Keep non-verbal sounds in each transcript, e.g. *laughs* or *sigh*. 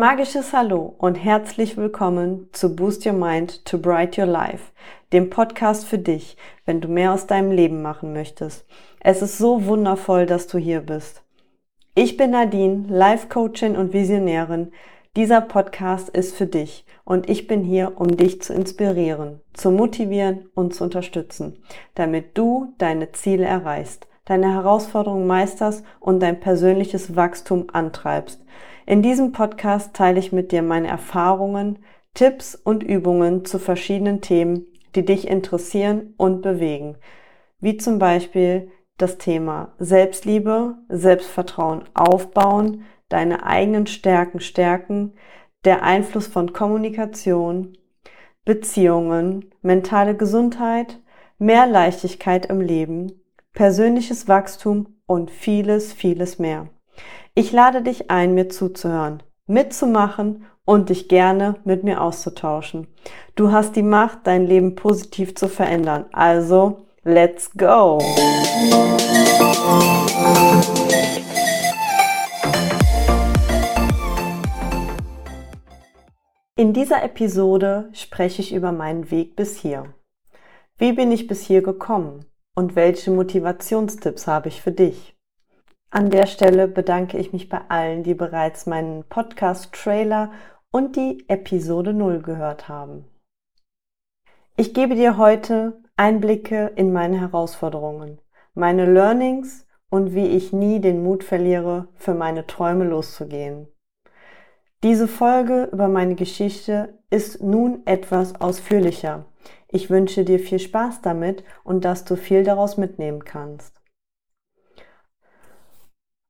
magisches Hallo und herzlich willkommen zu Boost Your Mind to Bright Your Life, dem Podcast für dich, wenn du mehr aus deinem Leben machen möchtest. Es ist so wundervoll, dass du hier bist. Ich bin Nadine, Life Coachin und Visionärin. Dieser Podcast ist für dich und ich bin hier, um dich zu inspirieren, zu motivieren und zu unterstützen, damit du deine Ziele erreichst, deine Herausforderungen meisterst und dein persönliches Wachstum antreibst. In diesem Podcast teile ich mit dir meine Erfahrungen, Tipps und Übungen zu verschiedenen Themen, die dich interessieren und bewegen, wie zum Beispiel das Thema Selbstliebe, Selbstvertrauen aufbauen, deine eigenen Stärken stärken, der Einfluss von Kommunikation, Beziehungen, mentale Gesundheit, mehr Leichtigkeit im Leben, persönliches Wachstum und vieles, vieles mehr. Ich lade dich ein, mir zuzuhören, mitzumachen und dich gerne mit mir auszutauschen. Du hast die Macht, dein Leben positiv zu verändern. Also, let's go! In dieser Episode spreche ich über meinen Weg bis hier. Wie bin ich bis hier gekommen und welche Motivationstipps habe ich für dich? An der Stelle bedanke ich mich bei allen, die bereits meinen Podcast-Trailer und die Episode 0 gehört haben. Ich gebe dir heute Einblicke in meine Herausforderungen, meine Learnings und wie ich nie den Mut verliere, für meine Träume loszugehen. Diese Folge über meine Geschichte ist nun etwas ausführlicher. Ich wünsche dir viel Spaß damit und dass du viel daraus mitnehmen kannst.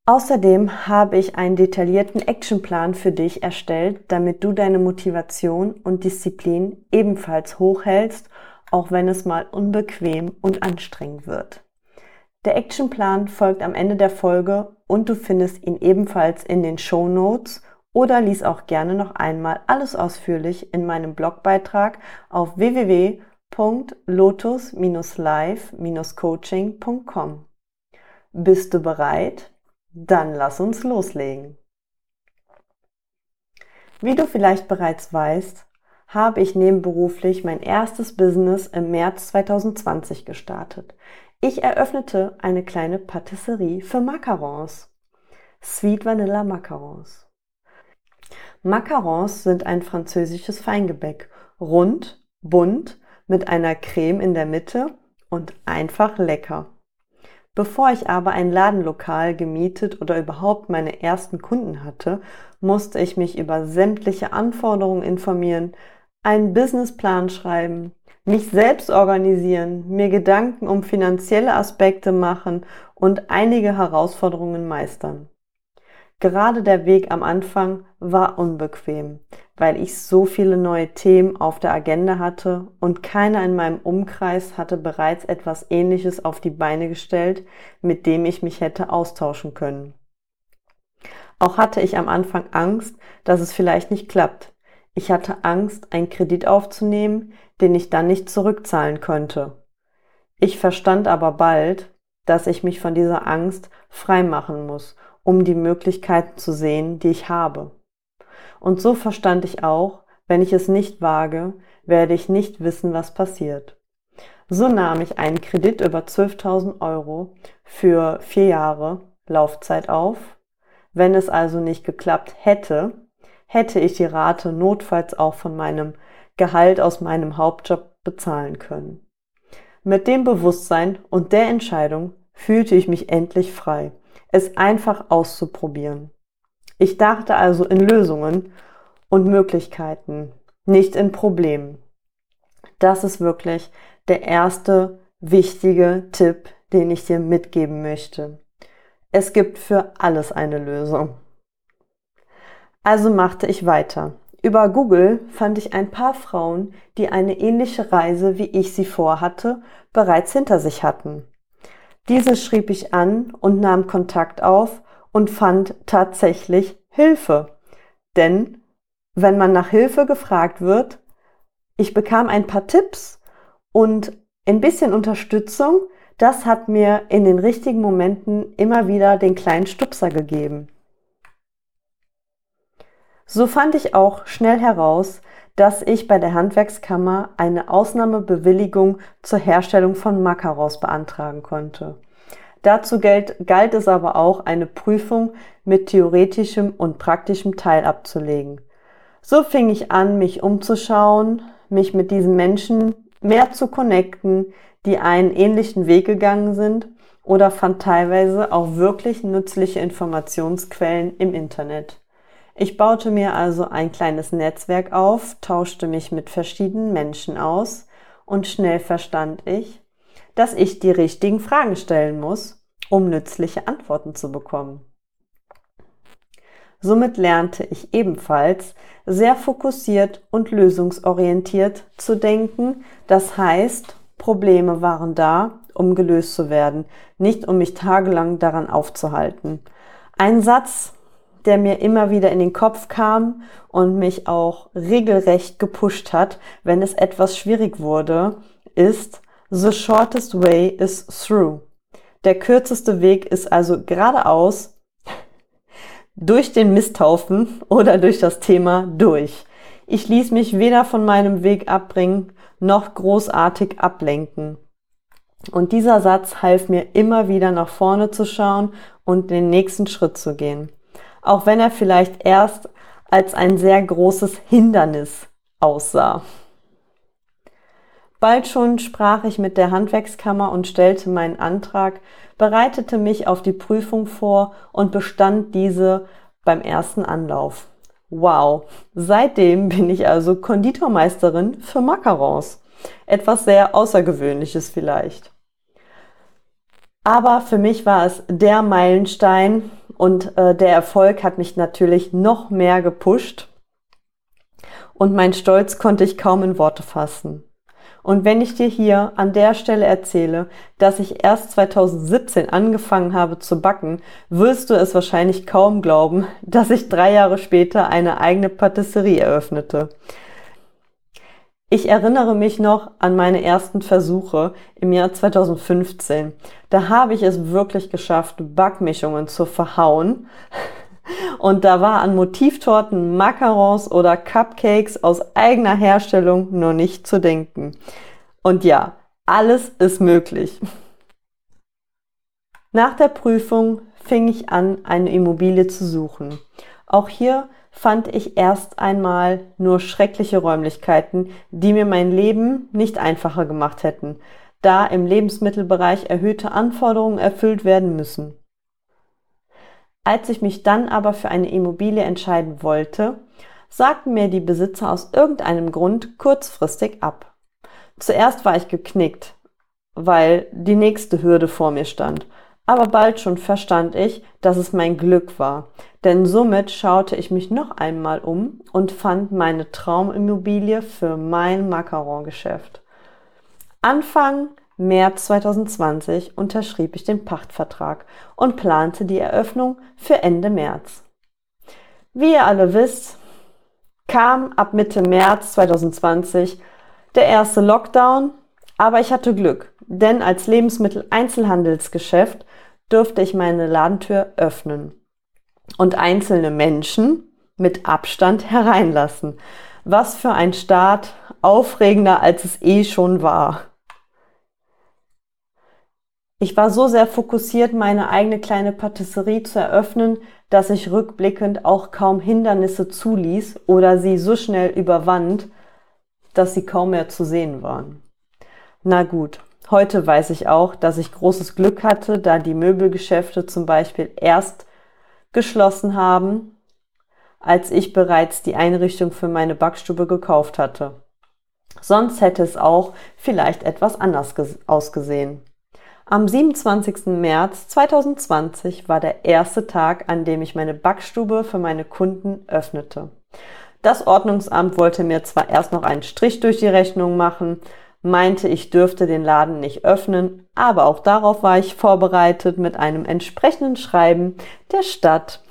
Außerdem habe ich einen detaillierten Actionplan für dich erstellt, damit du deine Motivation und Disziplin ebenfalls hochhältst, auch wenn es mal unbequem und anstrengend wird. Der Actionplan folgt am Ende der Folge und du findest ihn ebenfalls in den Show Notes oder lies auch gerne noch einmal alles ausführlich in meinem Blogbeitrag auf www.lotus-live-coaching.com. Bist du bereit? Dann lass uns loslegen. Wie du vielleicht bereits weißt, habe ich nebenberuflich mein erstes Business im März 2020 gestartet. Ich eröffnete eine kleine Patisserie für Macarons. Sweet Vanilla Macarons. Macarons sind ein französisches Feingebäck, rund, bunt, mit einer Creme in der Mitte und einfach lecker. Bevor ich aber ein Ladenlokal gemietet oder überhaupt meine ersten Kunden hatte, musste ich mich über sämtliche Anforderungen informieren, einen Businessplan schreiben, mich selbst organisieren, mir Gedanken um finanzielle Aspekte machen und einige Herausforderungen meistern. Gerade der Weg am Anfang war unbequem, weil ich so viele neue Themen auf der Agenda hatte und keiner in meinem Umkreis hatte bereits etwas Ähnliches auf die Beine gestellt, mit dem ich mich hätte austauschen können. Auch hatte ich am Anfang Angst, dass es vielleicht nicht klappt. Ich hatte Angst, einen Kredit aufzunehmen, den ich dann nicht zurückzahlen könnte. Ich verstand aber bald, dass ich mich von dieser Angst frei machen muss um die Möglichkeiten zu sehen, die ich habe. Und so verstand ich auch, wenn ich es nicht wage, werde ich nicht wissen, was passiert. So nahm ich einen Kredit über 12.000 Euro für vier Jahre Laufzeit auf. Wenn es also nicht geklappt hätte, hätte ich die Rate notfalls auch von meinem Gehalt aus meinem Hauptjob bezahlen können. Mit dem Bewusstsein und der Entscheidung fühlte ich mich endlich frei es einfach auszuprobieren. Ich dachte also in Lösungen und Möglichkeiten, nicht in Problemen. Das ist wirklich der erste wichtige Tipp, den ich dir mitgeben möchte. Es gibt für alles eine Lösung. Also machte ich weiter. Über Google fand ich ein paar Frauen, die eine ähnliche Reise, wie ich sie vorhatte, bereits hinter sich hatten. Diese schrieb ich an und nahm Kontakt auf und fand tatsächlich Hilfe. Denn wenn man nach Hilfe gefragt wird, ich bekam ein paar Tipps und ein bisschen Unterstützung, das hat mir in den richtigen Momenten immer wieder den kleinen Stupser gegeben. So fand ich auch schnell heraus, dass ich bei der Handwerkskammer eine Ausnahmebewilligung zur Herstellung von Macarons beantragen konnte. Dazu galt, galt es aber auch, eine Prüfung mit theoretischem und praktischem Teil abzulegen. So fing ich an, mich umzuschauen, mich mit diesen Menschen mehr zu connecten, die einen ähnlichen Weg gegangen sind oder fand teilweise auch wirklich nützliche Informationsquellen im Internet. Ich baute mir also ein kleines Netzwerk auf, tauschte mich mit verschiedenen Menschen aus und schnell verstand ich, dass ich die richtigen Fragen stellen muss, um nützliche Antworten zu bekommen. Somit lernte ich ebenfalls sehr fokussiert und lösungsorientiert zu denken. Das heißt, Probleme waren da, um gelöst zu werden, nicht um mich tagelang daran aufzuhalten. Ein Satz, der mir immer wieder in den Kopf kam und mich auch regelrecht gepusht hat, wenn es etwas schwierig wurde, ist The shortest way is through. Der kürzeste Weg ist also geradeaus *laughs* durch den Misthaufen oder durch das Thema durch. Ich ließ mich weder von meinem Weg abbringen noch großartig ablenken. Und dieser Satz half mir immer wieder nach vorne zu schauen und den nächsten Schritt zu gehen auch wenn er vielleicht erst als ein sehr großes Hindernis aussah. Bald schon sprach ich mit der Handwerkskammer und stellte meinen Antrag, bereitete mich auf die Prüfung vor und bestand diese beim ersten Anlauf. Wow, seitdem bin ich also Konditormeisterin für Macarons. Etwas sehr Außergewöhnliches vielleicht. Aber für mich war es der Meilenstein, und äh, der Erfolg hat mich natürlich noch mehr gepusht. Und mein Stolz konnte ich kaum in Worte fassen. Und wenn ich dir hier an der Stelle erzähle, dass ich erst 2017 angefangen habe zu backen, wirst du es wahrscheinlich kaum glauben, dass ich drei Jahre später eine eigene Patisserie eröffnete. Ich erinnere mich noch an meine ersten Versuche im Jahr 2015. Da habe ich es wirklich geschafft, Backmischungen zu verhauen. *laughs* Und da war an Motivtorten, Macarons oder Cupcakes aus eigener Herstellung noch nicht zu denken. Und ja, alles ist möglich. Nach der Prüfung fing ich an, eine Immobilie zu suchen. Auch hier fand ich erst einmal nur schreckliche Räumlichkeiten, die mir mein Leben nicht einfacher gemacht hätten, da im Lebensmittelbereich erhöhte Anforderungen erfüllt werden müssen. Als ich mich dann aber für eine Immobilie entscheiden wollte, sagten mir die Besitzer aus irgendeinem Grund kurzfristig ab. Zuerst war ich geknickt, weil die nächste Hürde vor mir stand aber bald schon verstand ich, dass es mein Glück war, denn somit schaute ich mich noch einmal um und fand meine Traumimmobilie für mein Macaron-Geschäft. Anfang März 2020 unterschrieb ich den Pachtvertrag und plante die Eröffnung für Ende März. Wie ihr alle wisst, kam ab Mitte März 2020 der erste Lockdown, aber ich hatte Glück, denn als Lebensmittel-Einzelhandelsgeschäft durfte ich meine Ladentür öffnen und einzelne Menschen mit Abstand hereinlassen. Was für ein Start, aufregender als es eh schon war. Ich war so sehr fokussiert, meine eigene kleine Patisserie zu eröffnen, dass ich rückblickend auch kaum Hindernisse zuließ oder sie so schnell überwand, dass sie kaum mehr zu sehen waren. Na gut, Heute weiß ich auch, dass ich großes Glück hatte, da die Möbelgeschäfte zum Beispiel erst geschlossen haben, als ich bereits die Einrichtung für meine Backstube gekauft hatte. Sonst hätte es auch vielleicht etwas anders ausgesehen. Am 27. März 2020 war der erste Tag, an dem ich meine Backstube für meine Kunden öffnete. Das Ordnungsamt wollte mir zwar erst noch einen Strich durch die Rechnung machen, meinte, ich dürfte den Laden nicht öffnen, aber auch darauf war ich vorbereitet mit einem entsprechenden Schreiben der Stadt.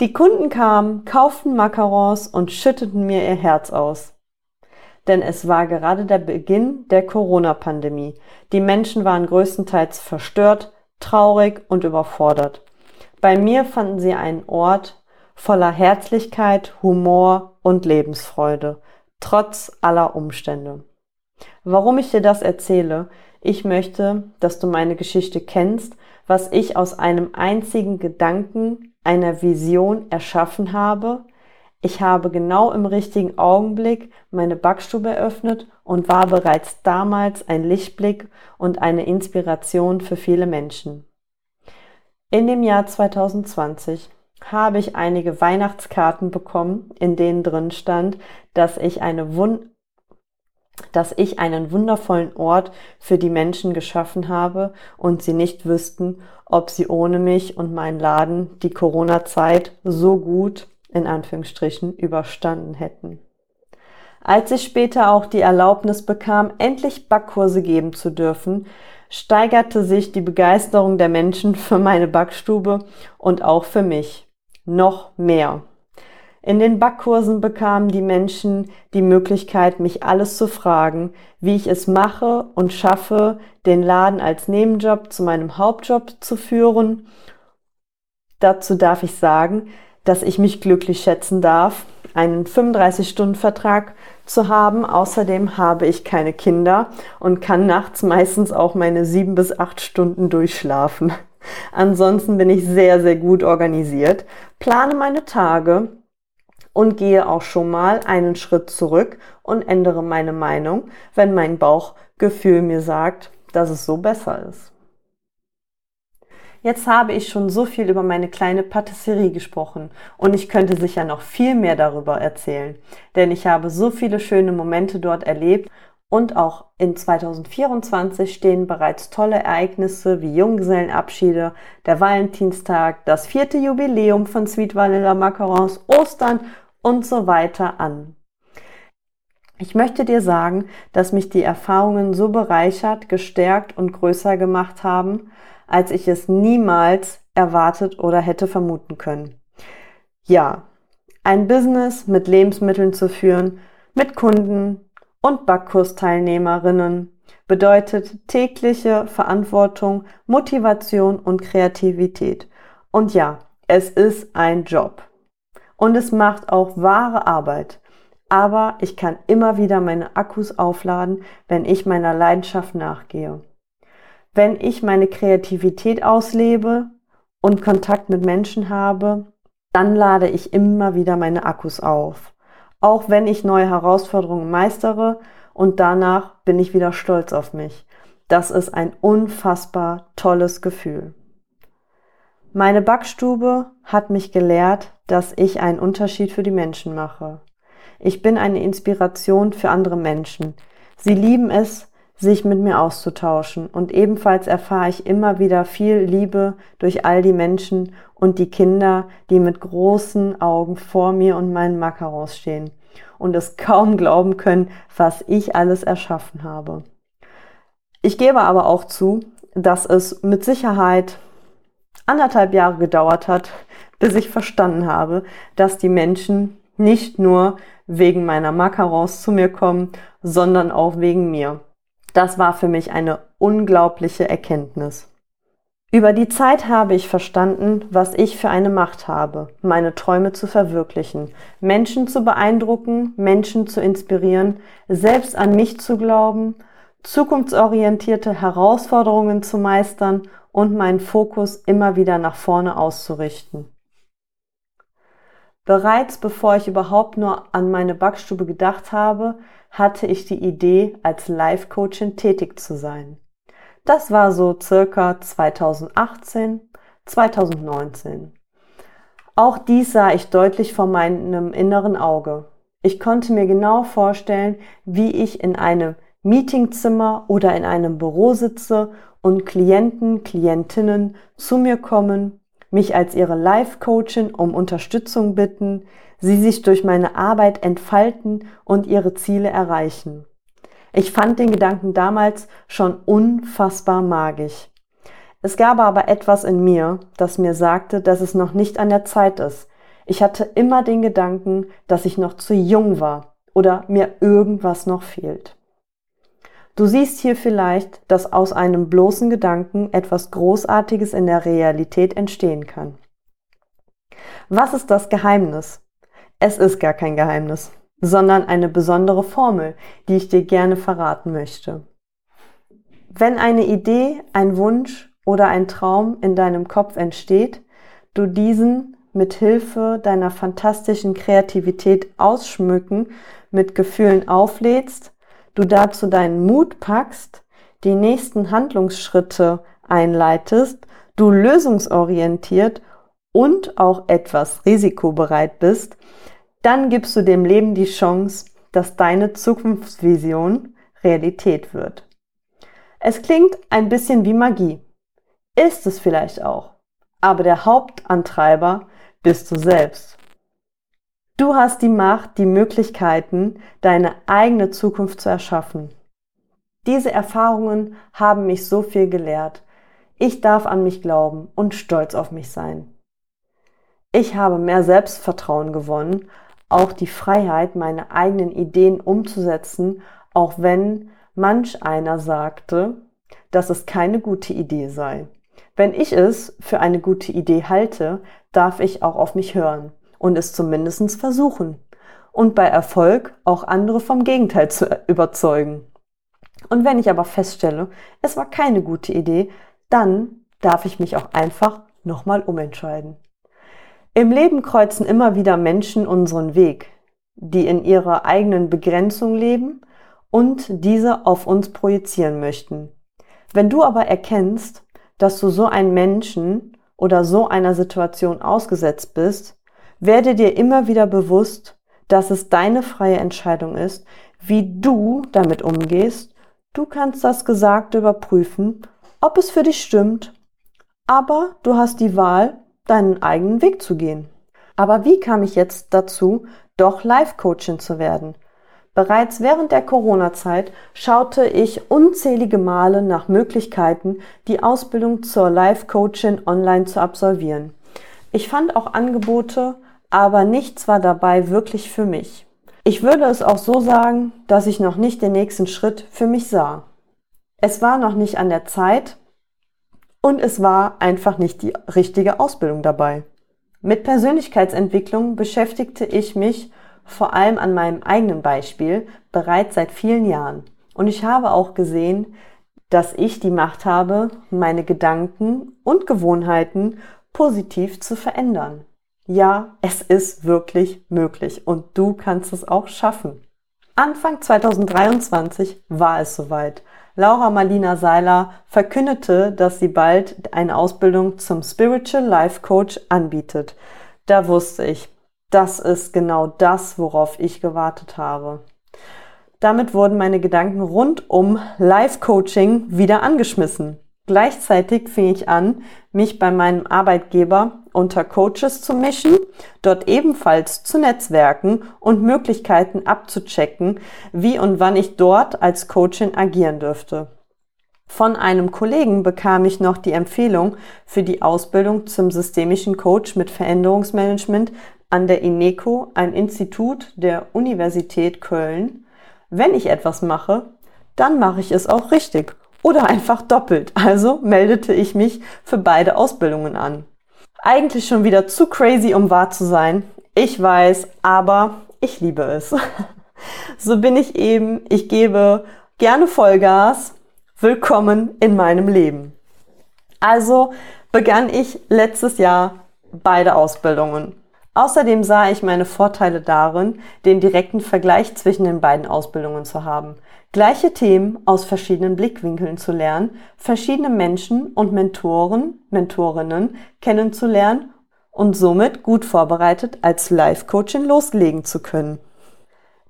Die Kunden kamen, kauften Macarons und schütteten mir ihr Herz aus. Denn es war gerade der Beginn der Corona-Pandemie. Die Menschen waren größtenteils verstört, traurig und überfordert. Bei mir fanden sie einen Ort, voller Herzlichkeit, Humor und Lebensfreude, trotz aller Umstände. Warum ich dir das erzähle? Ich möchte, dass du meine Geschichte kennst, was ich aus einem einzigen Gedanken, einer Vision erschaffen habe. Ich habe genau im richtigen Augenblick meine Backstube eröffnet und war bereits damals ein Lichtblick und eine Inspiration für viele Menschen. In dem Jahr 2020 habe ich einige Weihnachtskarten bekommen, in denen drin stand, dass ich eine Wund dass ich einen wundervollen Ort für die Menschen geschaffen habe und sie nicht wüssten, ob sie ohne mich und meinen Laden die Corona-Zeit so gut in Anführungsstrichen überstanden hätten. Als ich später auch die Erlaubnis bekam, endlich Backkurse geben zu dürfen, steigerte sich die Begeisterung der Menschen für meine Backstube und auch für mich noch mehr. In den Backkursen bekamen die Menschen die Möglichkeit, mich alles zu fragen, wie ich es mache und schaffe, den Laden als Nebenjob zu meinem Hauptjob zu führen. Dazu darf ich sagen, dass ich mich glücklich schätzen darf, einen 35-Stunden-Vertrag zu haben. Außerdem habe ich keine Kinder und kann nachts meistens auch meine sieben bis acht Stunden durchschlafen. Ansonsten bin ich sehr, sehr gut organisiert, plane meine Tage und gehe auch schon mal einen Schritt zurück und ändere meine Meinung, wenn mein Bauchgefühl mir sagt, dass es so besser ist. Jetzt habe ich schon so viel über meine kleine Patisserie gesprochen und ich könnte sicher noch viel mehr darüber erzählen, denn ich habe so viele schöne Momente dort erlebt und auch in 2024 stehen bereits tolle Ereignisse wie Junggesellenabschiede, der Valentinstag, das vierte Jubiläum von Sweet Vanilla Macarons, Ostern und so weiter an. Ich möchte dir sagen, dass mich die Erfahrungen so bereichert, gestärkt und größer gemacht haben, als ich es niemals erwartet oder hätte vermuten können. Ja, ein Business mit Lebensmitteln zu führen, mit Kunden, und Backkursteilnehmerinnen bedeutet tägliche Verantwortung, Motivation und Kreativität. Und ja, es ist ein Job. Und es macht auch wahre Arbeit. Aber ich kann immer wieder meine Akkus aufladen, wenn ich meiner Leidenschaft nachgehe. Wenn ich meine Kreativität auslebe und Kontakt mit Menschen habe, dann lade ich immer wieder meine Akkus auf auch wenn ich neue Herausforderungen meistere und danach bin ich wieder stolz auf mich. Das ist ein unfassbar tolles Gefühl. Meine Backstube hat mich gelehrt, dass ich einen Unterschied für die Menschen mache. Ich bin eine Inspiration für andere Menschen. Sie lieben es, sich mit mir auszutauschen. Und ebenfalls erfahre ich immer wieder viel Liebe durch all die Menschen und die Kinder, die mit großen Augen vor mir und meinen Macarons stehen und es kaum glauben können, was ich alles erschaffen habe. Ich gebe aber auch zu, dass es mit Sicherheit anderthalb Jahre gedauert hat, bis ich verstanden habe, dass die Menschen nicht nur wegen meiner Macarons zu mir kommen, sondern auch wegen mir. Das war für mich eine unglaubliche Erkenntnis. Über die Zeit habe ich verstanden, was ich für eine Macht habe, meine Träume zu verwirklichen, Menschen zu beeindrucken, Menschen zu inspirieren, selbst an mich zu glauben, zukunftsorientierte Herausforderungen zu meistern und meinen Fokus immer wieder nach vorne auszurichten. Bereits bevor ich überhaupt nur an meine Backstube gedacht habe, hatte ich die Idee, als Life-Coachin tätig zu sein. Das war so circa 2018, 2019. Auch dies sah ich deutlich vor meinem inneren Auge. Ich konnte mir genau vorstellen, wie ich in einem Meetingzimmer oder in einem Büro sitze und Klienten, Klientinnen zu mir kommen mich als ihre Life-Coachin um Unterstützung bitten, sie sich durch meine Arbeit entfalten und ihre Ziele erreichen. Ich fand den Gedanken damals schon unfassbar magisch. Es gab aber etwas in mir, das mir sagte, dass es noch nicht an der Zeit ist. Ich hatte immer den Gedanken, dass ich noch zu jung war oder mir irgendwas noch fehlt. Du siehst hier vielleicht, dass aus einem bloßen Gedanken etwas Großartiges in der Realität entstehen kann. Was ist das Geheimnis? Es ist gar kein Geheimnis, sondern eine besondere Formel, die ich dir gerne verraten möchte. Wenn eine Idee, ein Wunsch oder ein Traum in deinem Kopf entsteht, du diesen mit Hilfe deiner fantastischen Kreativität ausschmücken, mit Gefühlen auflädst, du dazu deinen Mut packst, die nächsten Handlungsschritte einleitest, du lösungsorientiert und auch etwas risikobereit bist, dann gibst du dem Leben die Chance, dass deine Zukunftsvision Realität wird. Es klingt ein bisschen wie Magie. Ist es vielleicht auch. Aber der Hauptantreiber bist du selbst. Du hast die Macht, die Möglichkeiten, deine eigene Zukunft zu erschaffen. Diese Erfahrungen haben mich so viel gelehrt. Ich darf an mich glauben und stolz auf mich sein. Ich habe mehr Selbstvertrauen gewonnen, auch die Freiheit, meine eigenen Ideen umzusetzen, auch wenn manch einer sagte, dass es keine gute Idee sei. Wenn ich es für eine gute Idee halte, darf ich auch auf mich hören und es zumindest versuchen und bei Erfolg auch andere vom Gegenteil zu überzeugen. Und wenn ich aber feststelle, es war keine gute Idee, dann darf ich mich auch einfach nochmal umentscheiden. Im Leben kreuzen immer wieder Menschen unseren Weg, die in ihrer eigenen Begrenzung leben und diese auf uns projizieren möchten. Wenn du aber erkennst, dass du so einen Menschen oder so einer Situation ausgesetzt bist, werde dir immer wieder bewusst, dass es deine freie Entscheidung ist, wie du damit umgehst. Du kannst das Gesagte überprüfen, ob es für dich stimmt, aber du hast die Wahl, deinen eigenen Weg zu gehen. Aber wie kam ich jetzt dazu, doch Life-Coachin zu werden? Bereits während der Corona-Zeit schaute ich unzählige Male nach Möglichkeiten, die Ausbildung zur Life-Coachin online zu absolvieren. Ich fand auch Angebote, aber nichts war dabei wirklich für mich. Ich würde es auch so sagen, dass ich noch nicht den nächsten Schritt für mich sah. Es war noch nicht an der Zeit, und es war einfach nicht die richtige Ausbildung dabei. Mit Persönlichkeitsentwicklung beschäftigte ich mich vor allem an meinem eigenen Beispiel bereits seit vielen Jahren. Und ich habe auch gesehen, dass ich die Macht habe, meine Gedanken und Gewohnheiten positiv zu verändern. Ja, es ist wirklich möglich und du kannst es auch schaffen. Anfang 2023 war es soweit. Laura Marlina Seiler verkündete, dass sie bald eine Ausbildung zum Spiritual Life Coach anbietet. Da wusste ich, das ist genau das, worauf ich gewartet habe. Damit wurden meine Gedanken rund um Life Coaching wieder angeschmissen. Gleichzeitig fing ich an, mich bei meinem Arbeitgeber unter Coaches zu mischen, dort ebenfalls zu netzwerken und Möglichkeiten abzuchecken, wie und wann ich dort als Coachin agieren dürfte. Von einem Kollegen bekam ich noch die Empfehlung für die Ausbildung zum systemischen Coach mit Veränderungsmanagement an der INECO, ein Institut der Universität Köln. Wenn ich etwas mache, dann mache ich es auch richtig oder einfach doppelt. Also meldete ich mich für beide Ausbildungen an. Eigentlich schon wieder zu crazy, um wahr zu sein. Ich weiß, aber ich liebe es. *laughs* So bin ich eben. Ich gebe gerne Vollgas. Willkommen in meinem Leben. Also begann ich letztes Jahr beide Ausbildungen. Außerdem sah ich meine Vorteile darin, den direkten Vergleich zwischen den beiden Ausbildungen zu haben gleiche Themen aus verschiedenen Blickwinkeln zu lernen, verschiedene Menschen und Mentoren, Mentorinnen kennenzulernen und somit gut vorbereitet als Life-Coachin loslegen zu können.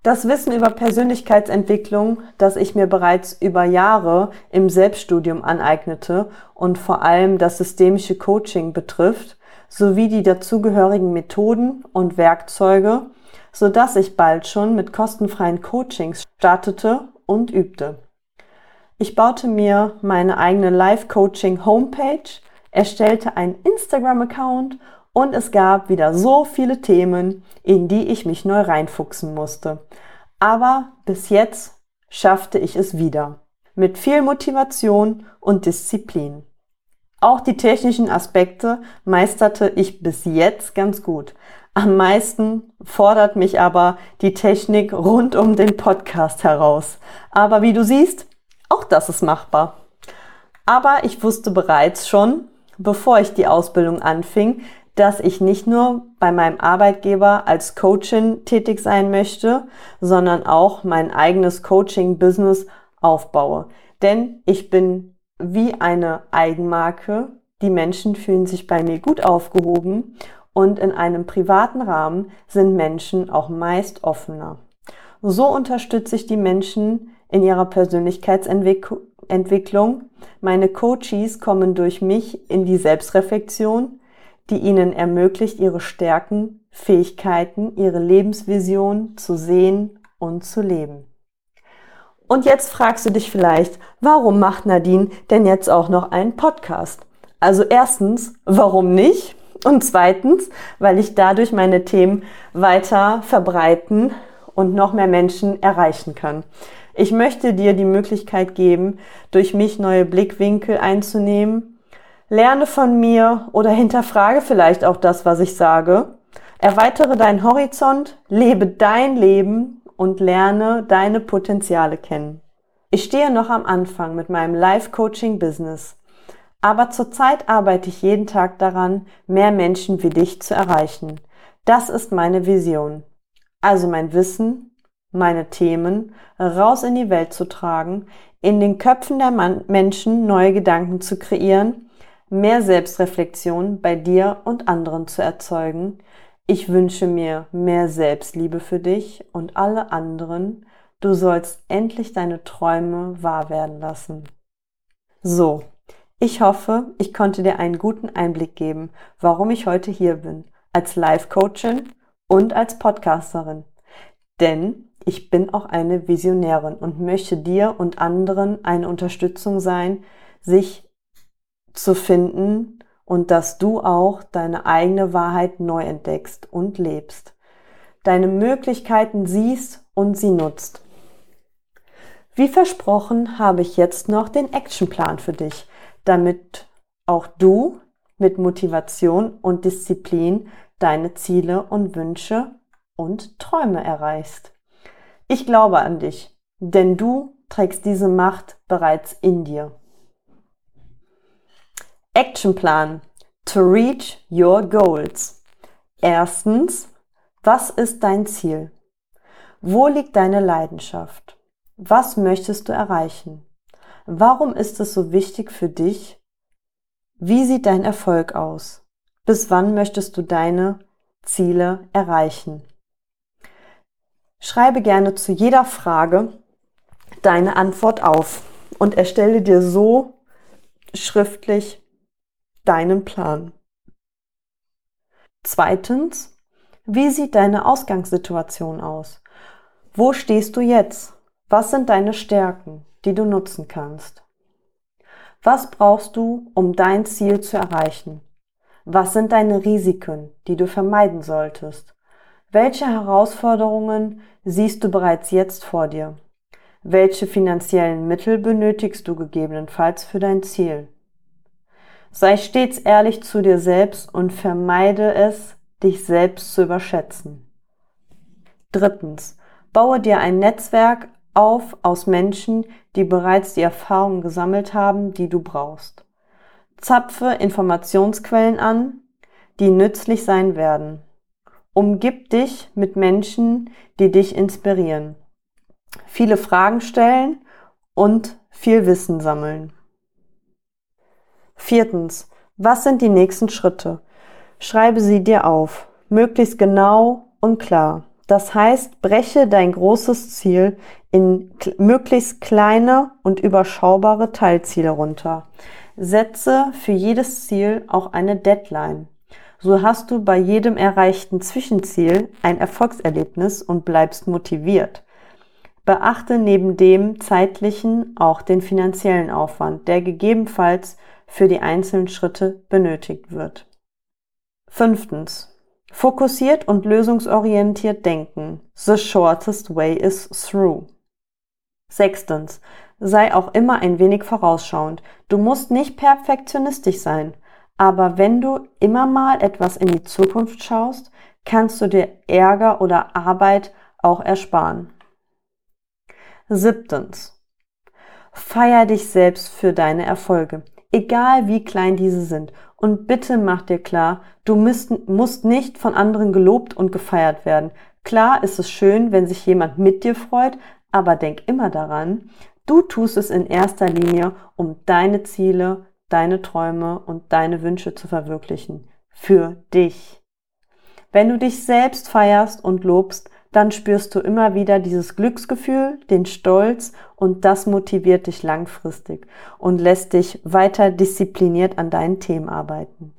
Das Wissen über Persönlichkeitsentwicklung, das ich mir bereits über Jahre im Selbststudium aneignete und vor allem das systemische Coaching betrifft, sowie die dazugehörigen Methoden und Werkzeuge, so dass ich bald schon mit kostenfreien Coachings startete und übte. Ich baute mir meine eigene Live-Coaching-Homepage, erstellte einen Instagram-Account und es gab wieder so viele Themen, in die ich mich neu reinfuchsen musste. Aber bis jetzt schaffte ich es wieder. Mit viel Motivation und Disziplin. Auch die technischen Aspekte meisterte ich bis jetzt ganz gut. Am meisten fordert mich aber die Technik rund um den Podcast heraus. Aber wie du siehst, auch das ist machbar. Aber ich wusste bereits schon, bevor ich die Ausbildung anfing, dass ich nicht nur bei meinem Arbeitgeber als Coachin tätig sein möchte, sondern auch mein eigenes Coaching-Business aufbaue. Denn ich bin wie eine Eigenmarke. Die Menschen fühlen sich bei mir gut aufgehoben und in einem privaten Rahmen sind Menschen auch meist offener. So unterstütze ich die Menschen in ihrer Persönlichkeitsentwicklung. Meine Coaches kommen durch mich in die Selbstreflexion, die ihnen ermöglicht, ihre Stärken, Fähigkeiten, ihre Lebensvision zu sehen und zu leben. Und jetzt fragst du dich vielleicht, warum macht Nadine denn jetzt auch noch einen Podcast? Also erstens, warum nicht? Und zweitens, weil ich dadurch meine Themen weiter verbreiten und noch mehr Menschen erreichen kann. Ich möchte dir die Möglichkeit geben, durch mich neue Blickwinkel einzunehmen. Lerne von mir oder hinterfrage vielleicht auch das, was ich sage. Erweitere deinen Horizont, lebe dein Leben und lerne deine Potenziale kennen. Ich stehe noch am Anfang mit meinem Life-Coaching-Business. Aber zurzeit arbeite ich jeden Tag daran, mehr Menschen wie dich zu erreichen. Das ist meine Vision. Also mein Wissen, meine Themen raus in die Welt zu tragen, in den Köpfen der Man Menschen neue Gedanken zu kreieren, mehr Selbstreflexion bei dir und anderen zu erzeugen. Ich wünsche mir mehr Selbstliebe für dich und alle anderen. Du sollst endlich deine Träume wahr werden lassen. So, ich hoffe, ich konnte dir einen guten Einblick geben, warum ich heute hier bin, als Life-Coachin und als Podcasterin. Denn ich bin auch eine Visionärin und möchte dir und anderen eine Unterstützung sein, sich zu finden und dass du auch deine eigene Wahrheit neu entdeckst und lebst. Deine Möglichkeiten siehst und sie nutzt. Wie versprochen habe ich jetzt noch den Actionplan für dich damit auch du mit Motivation und Disziplin deine Ziele und Wünsche und Träume erreichst. Ich glaube an dich, denn du trägst diese Macht bereits in dir. Actionplan to reach your goals. Erstens, was ist dein Ziel? Wo liegt deine Leidenschaft? Was möchtest du erreichen? Warum ist es so wichtig für dich? Wie sieht dein Erfolg aus? Bis wann möchtest du deine Ziele erreichen? Schreibe gerne zu jeder Frage deine Antwort auf und erstelle dir so schriftlich deinen Plan. Zweitens, wie sieht deine Ausgangssituation aus? Wo stehst du jetzt? Was sind deine Stärken? die du nutzen kannst. Was brauchst du, um dein Ziel zu erreichen? Was sind deine Risiken, die du vermeiden solltest? Welche Herausforderungen siehst du bereits jetzt vor dir? Welche finanziellen Mittel benötigst du gegebenenfalls für dein Ziel? Sei stets ehrlich zu dir selbst und vermeide es, dich selbst zu überschätzen. Drittens, baue dir ein Netzwerk auf aus Menschen, die bereits die Erfahrungen gesammelt haben, die du brauchst. Zapfe Informationsquellen an, die nützlich sein werden. Umgib dich mit Menschen, die dich inspirieren. Viele Fragen stellen und viel Wissen sammeln. Viertens. Was sind die nächsten Schritte? Schreibe sie dir auf, möglichst genau und klar. Das heißt, breche dein großes Ziel in möglichst kleine und überschaubare Teilziele runter. Setze für jedes Ziel auch eine Deadline. So hast du bei jedem erreichten Zwischenziel ein Erfolgserlebnis und bleibst motiviert. Beachte neben dem zeitlichen auch den finanziellen Aufwand, der gegebenenfalls für die einzelnen Schritte benötigt wird. Fünftens. Fokussiert und lösungsorientiert denken. The shortest way is through. Sechstens. Sei auch immer ein wenig vorausschauend. Du musst nicht perfektionistisch sein. Aber wenn du immer mal etwas in die Zukunft schaust, kannst du dir Ärger oder Arbeit auch ersparen. Siebtens. Feier dich selbst für deine Erfolge, egal wie klein diese sind. Und bitte mach dir klar, du musst nicht von anderen gelobt und gefeiert werden. Klar ist es schön, wenn sich jemand mit dir freut, aber denk immer daran, du tust es in erster Linie, um deine Ziele, deine Träume und deine Wünsche zu verwirklichen. Für dich. Wenn du dich selbst feierst und lobst, dann spürst du immer wieder dieses Glücksgefühl, den Stolz und das motiviert dich langfristig und lässt dich weiter diszipliniert an deinen Themen arbeiten.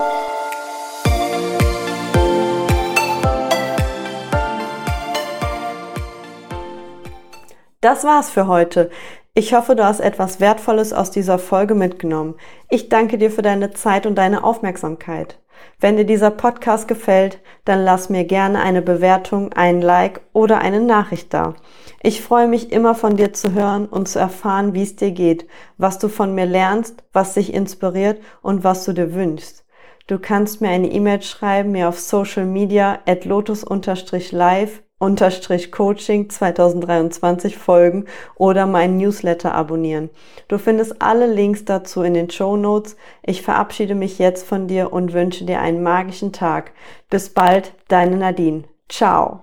Das war's für heute. Ich hoffe, du hast etwas Wertvolles aus dieser Folge mitgenommen. Ich danke dir für deine Zeit und deine Aufmerksamkeit. Wenn dir dieser Podcast gefällt, dann lass mir gerne eine Bewertung, ein Like oder eine Nachricht da. Ich freue mich immer von dir zu hören und zu erfahren, wie es dir geht, was du von mir lernst, was dich inspiriert und was du dir wünschst. Du kannst mir eine E-Mail schreiben, mir auf Social Media at lotus-live unterstrich Coaching 2023 folgen oder meinen Newsletter abonnieren. Du findest alle Links dazu in den Show Notes. Ich verabschiede mich jetzt von dir und wünsche dir einen magischen Tag. Bis bald, deine Nadine. Ciao.